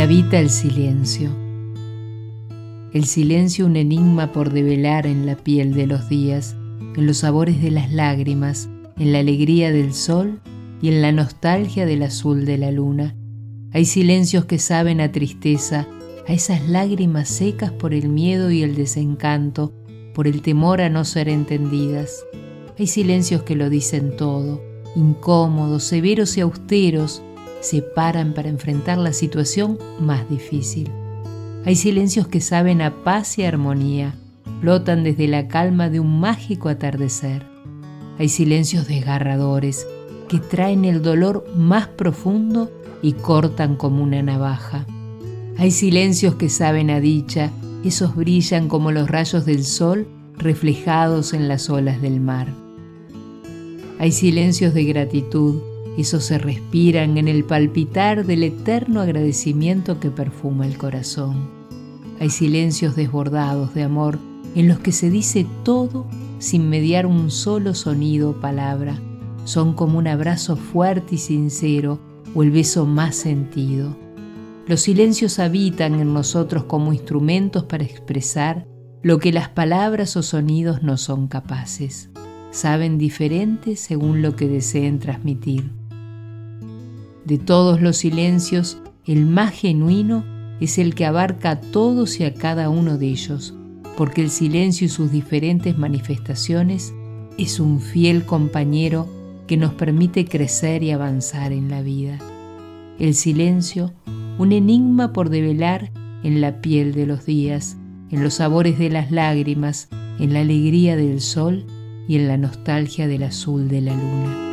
habita el silencio. El silencio un enigma por develar en la piel de los días, en los sabores de las lágrimas, en la alegría del sol y en la nostalgia del azul de la luna. Hay silencios que saben a tristeza, a esas lágrimas secas por el miedo y el desencanto, por el temor a no ser entendidas. Hay silencios que lo dicen todo, incómodos, severos y austeros, se paran para enfrentar la situación más difícil. Hay silencios que saben a paz y armonía, flotan desde la calma de un mágico atardecer. Hay silencios desgarradores que traen el dolor más profundo y cortan como una navaja. Hay silencios que saben a dicha, esos brillan como los rayos del sol reflejados en las olas del mar. Hay silencios de gratitud, esos se respiran en el palpitar del eterno agradecimiento que perfuma el corazón. Hay silencios desbordados de amor en los que se dice todo sin mediar un solo sonido o palabra. Son como un abrazo fuerte y sincero o el beso más sentido. Los silencios habitan en nosotros como instrumentos para expresar lo que las palabras o sonidos no son capaces. Saben diferente según lo que deseen transmitir. De todos los silencios, el más genuino es el que abarca a todos y a cada uno de ellos, porque el silencio y sus diferentes manifestaciones es un fiel compañero que nos permite crecer y avanzar en la vida. El silencio, un enigma por develar en la piel de los días, en los sabores de las lágrimas, en la alegría del sol y en la nostalgia del azul de la luna.